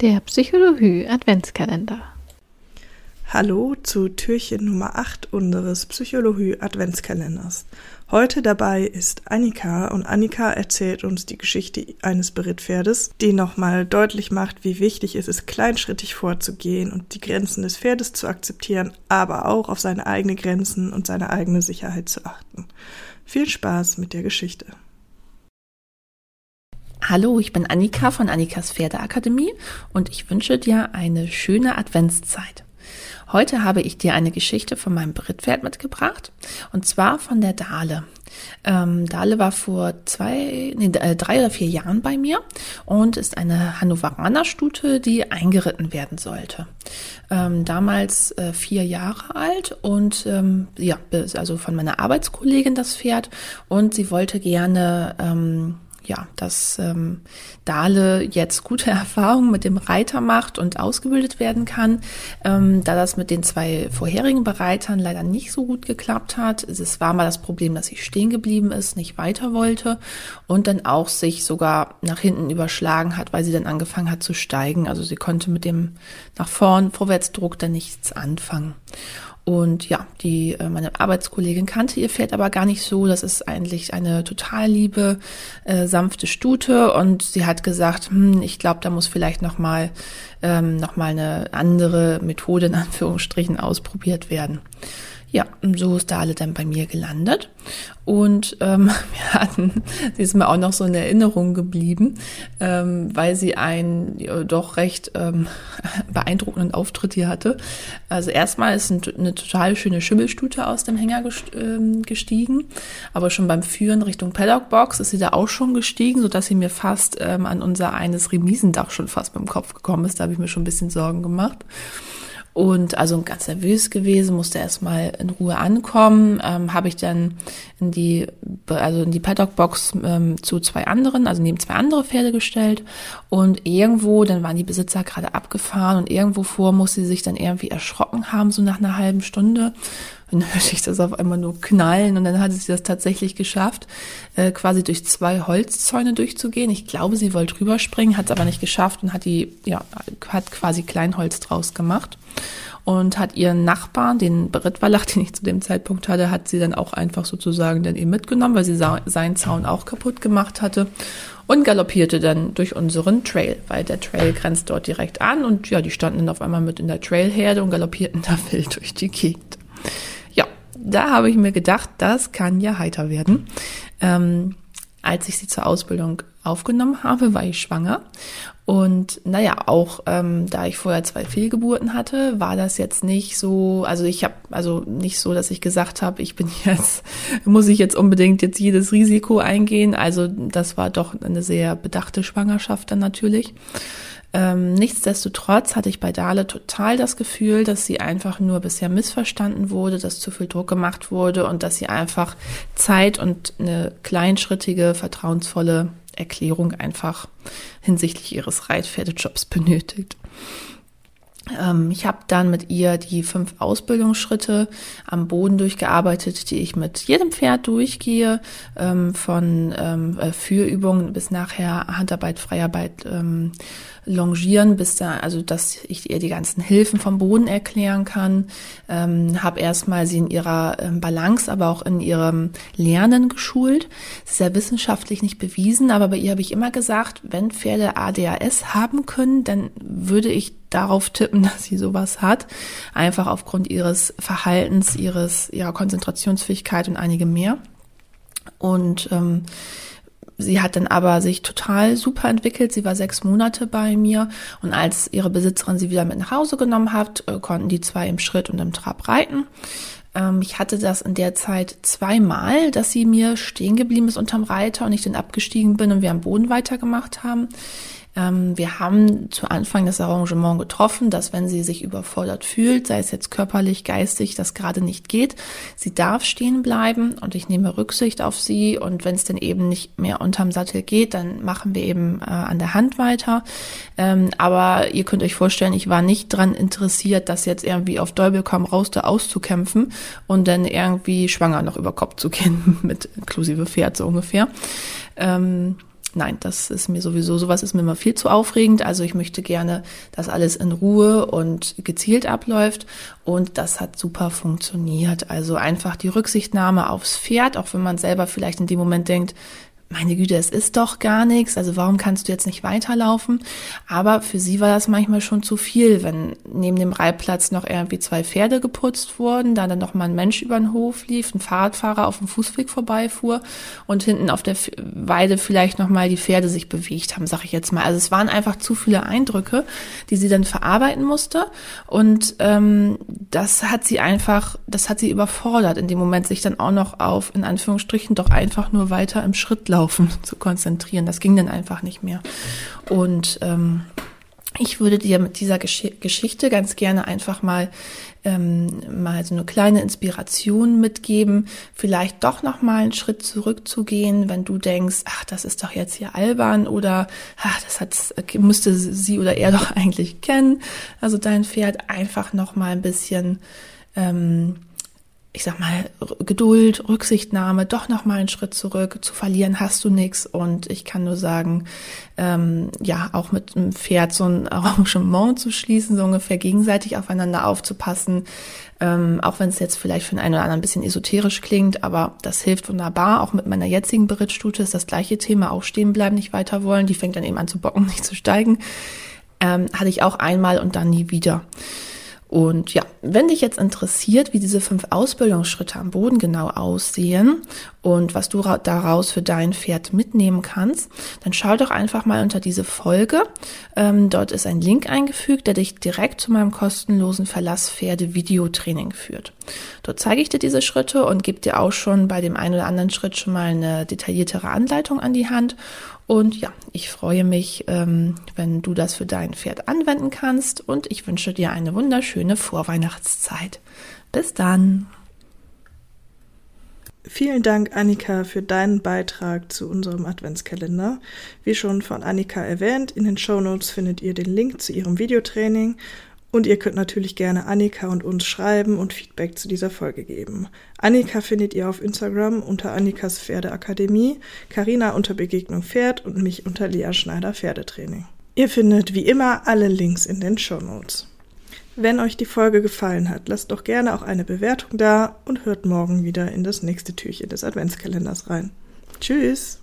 Der Psychologie Adventskalender. Hallo zu Türchen Nummer 8 unseres Psychologie Adventskalenders. Heute dabei ist Annika und Annika erzählt uns die Geschichte eines Berittpferdes, die nochmal deutlich macht, wie wichtig es ist, kleinschrittig vorzugehen und die Grenzen des Pferdes zu akzeptieren, aber auch auf seine eigenen Grenzen und seine eigene Sicherheit zu achten. Viel Spaß mit der Geschichte. Hallo, ich bin Annika von Annikas Pferdeakademie und ich wünsche dir eine schöne Adventszeit. Heute habe ich dir eine Geschichte von meinem Brittpferd mitgebracht und zwar von der Dale. Ähm, Dale war vor zwei, nee, äh, drei oder vier Jahren bei mir und ist eine Hannoveraner Stute, die eingeritten werden sollte. Ähm, damals äh, vier Jahre alt und ähm, ja, also von meiner Arbeitskollegin das Pferd und sie wollte gerne ähm, ja, dass ähm, Dale jetzt gute Erfahrungen mit dem Reiter macht und ausgebildet werden kann. Ähm, da das mit den zwei vorherigen Bereitern leider nicht so gut geklappt hat, es war mal das Problem, dass sie stehen geblieben ist, nicht weiter wollte und dann auch sich sogar nach hinten überschlagen hat, weil sie dann angefangen hat zu steigen. Also sie konnte mit dem nach vorn Vorwärtsdruck dann nichts anfangen. Und ja, die äh, meine Arbeitskollegin kannte ihr Pferd aber gar nicht so. Das ist eigentlich eine total liebe, äh, sanfte Stute. Und sie hat gesagt, hm, ich glaube, da muss vielleicht noch mal ähm, noch eine andere Methode in Anführungsstrichen ausprobiert werden. Ja, so ist Dale dann bei mir gelandet. Und ähm, wir hatten, sie ist mir auch noch so in Erinnerung geblieben, ähm, weil sie einen ja, doch recht ähm, beeindruckenden Auftritt hier hatte. Also erstmal ist ein, eine total schöne Schimmelstute aus dem Hänger ähm, gestiegen, aber schon beim Führen Richtung Paddockbox ist sie da auch schon gestiegen, sodass sie mir fast ähm, an unser eines Remisendach schon fast dem Kopf gekommen ist. Da habe ich mir schon ein bisschen Sorgen gemacht. Und also ganz nervös gewesen, musste erstmal in Ruhe ankommen. Ähm, Habe ich dann in die, also in die Paddock-Box ähm, zu zwei anderen, also neben zwei andere Pferde gestellt. Und irgendwo, dann waren die Besitzer gerade abgefahren und irgendwo vor musste sie sich dann irgendwie erschrocken haben, so nach einer halben Stunde. Dann hörte ich das auf einmal nur knallen und dann hatte sie das tatsächlich geschafft, äh, quasi durch zwei Holzzäune durchzugehen. Ich glaube, sie wollte rüberspringen, hat es aber nicht geschafft und hat die, ja, hat quasi Kleinholz draus gemacht und hat ihren Nachbarn, den Berittwallach, den ich zu dem Zeitpunkt hatte, hat sie dann auch einfach sozusagen dann eben mitgenommen, weil sie seinen Zaun auch kaputt gemacht hatte und galoppierte dann durch unseren Trail, weil der Trail grenzt dort direkt an und ja, die standen dann auf einmal mit in der Trailherde und galoppierten da wild durch die Gegend da habe ich mir gedacht, das kann ja heiter werden. Ähm, als ich sie zur Ausbildung aufgenommen habe, war ich schwanger. Und naja, auch ähm, da ich vorher zwei Fehlgeburten hatte, war das jetzt nicht so, also ich habe also nicht so, dass ich gesagt habe, ich bin jetzt, muss ich jetzt unbedingt jetzt jedes Risiko eingehen. Also das war doch eine sehr bedachte Schwangerschaft dann natürlich. Ähm, nichtsdestotrotz hatte ich bei Dale total das Gefühl, dass sie einfach nur bisher missverstanden wurde, dass zu viel Druck gemacht wurde und dass sie einfach Zeit und eine kleinschrittige, vertrauensvolle Erklärung einfach hinsichtlich ihres Reitpferdejobs benötigt. Ähm, ich habe dann mit ihr die fünf Ausbildungsschritte am Boden durchgearbeitet, die ich mit jedem Pferd durchgehe, ähm, von ähm, äh, Führübungen bis nachher Handarbeit, Freiarbeit, Longieren, bis da, also dass ich ihr die ganzen Hilfen vom Boden erklären kann. Ähm, habe erstmal sie in ihrer Balance, aber auch in ihrem Lernen geschult. Das ist ja wissenschaftlich nicht bewiesen, aber bei ihr habe ich immer gesagt, wenn Pferde ADHS haben können, dann würde ich darauf tippen, dass sie sowas hat. Einfach aufgrund ihres Verhaltens, ihres ja, Konzentrationsfähigkeit und einige mehr. Und ähm, sie hat dann aber sich total super entwickelt. Sie war sechs Monate bei mir und als ihre Besitzerin sie wieder mit nach Hause genommen hat, äh, konnten die zwei im Schritt und im Trab reiten. Ähm, ich hatte das in der Zeit zweimal, dass sie mir stehen geblieben ist unterm Reiter und ich dann abgestiegen bin und wir am Boden weitergemacht haben. Ähm, wir haben zu Anfang das Arrangement getroffen, dass wenn sie sich überfordert fühlt, sei es jetzt körperlich, geistig, das gerade nicht geht, sie darf stehen bleiben und ich nehme Rücksicht auf sie und wenn es dann eben nicht mehr unterm Sattel geht, dann machen wir eben äh, an der Hand weiter. Ähm, aber ihr könnt euch vorstellen, ich war nicht dran interessiert, das jetzt irgendwie auf Däubel komm raus da auszukämpfen und dann irgendwie schwanger noch über Kopf zu gehen mit inklusive Pferd so ungefähr. Ähm, nein, das ist mir sowieso, sowas ist mir immer viel zu aufregend. Also ich möchte gerne, dass alles in Ruhe und gezielt abläuft. Und das hat super funktioniert. Also einfach die Rücksichtnahme aufs Pferd, auch wenn man selber vielleicht in dem Moment denkt, meine Güte, es ist doch gar nichts, also warum kannst du jetzt nicht weiterlaufen? Aber für sie war das manchmal schon zu viel, wenn neben dem Reitplatz noch irgendwie zwei Pferde geputzt wurden, da dann noch mal ein Mensch über den Hof lief, ein Fahrradfahrer auf dem Fußweg vorbeifuhr und hinten auf der Weide vielleicht noch mal die Pferde sich bewegt haben, sag ich jetzt mal. Also es waren einfach zu viele Eindrücke, die sie dann verarbeiten musste und ähm, das hat sie einfach, das hat sie überfordert, in dem Moment sich dann auch noch auf, in Anführungsstrichen, doch einfach nur weiter im Schritt Laufen zu konzentrieren. Das ging dann einfach nicht mehr. Und ähm, ich würde dir mit dieser Gesch Geschichte ganz gerne einfach mal ähm, mal so eine kleine Inspiration mitgeben, vielleicht doch noch mal einen Schritt zurückzugehen, wenn du denkst, ach, das ist doch jetzt hier albern oder ach, das hat müsste sie oder er doch eigentlich kennen. Also dein Pferd einfach noch mal ein bisschen ähm, ich sag mal, Geduld, Rücksichtnahme, doch noch mal einen Schritt zurück. Zu verlieren hast du nichts. Und ich kann nur sagen, ähm, ja, auch mit einem Pferd so ein Arrangement zu schließen, so ungefähr gegenseitig aufeinander aufzupassen. Ähm, auch wenn es jetzt vielleicht für den einen oder anderen ein bisschen esoterisch klingt, aber das hilft wunderbar. Auch mit meiner jetzigen Berittstute ist das gleiche Thema, auch stehen bleiben, nicht weiter wollen. Die fängt dann eben an zu bocken, nicht zu steigen. Ähm, hatte ich auch einmal und dann nie wieder. Und ja, wenn dich jetzt interessiert, wie diese fünf Ausbildungsschritte am Boden genau aussehen und was du daraus für dein Pferd mitnehmen kannst, dann schau doch einfach mal unter diese Folge. Ähm, dort ist ein Link eingefügt, der dich direkt zu meinem kostenlosen Verlasspferde-Videotraining führt. Dort zeige ich dir diese Schritte und gebe dir auch schon bei dem einen oder anderen Schritt schon mal eine detailliertere Anleitung an die Hand und ja, ich freue mich, ähm, wenn du das für dein Pferd anwenden kannst und ich wünsche dir eine wunderschöne Vorweihnachtszeit. Bis dann. Vielen Dank, Annika, für deinen Beitrag zu unserem Adventskalender. Wie schon von Annika erwähnt, in den Shownotes findet ihr den Link zu ihrem Videotraining und ihr könnt natürlich gerne Annika und uns schreiben und Feedback zu dieser Folge geben. Annika findet ihr auf Instagram unter Annikas Pferdeakademie, Karina unter Begegnung Pferd und mich unter Lea Schneider Pferdetraining. Ihr findet wie immer alle Links in den Show Notes. Wenn euch die Folge gefallen hat, lasst doch gerne auch eine Bewertung da und hört morgen wieder in das nächste Türchen des Adventskalenders rein. Tschüss!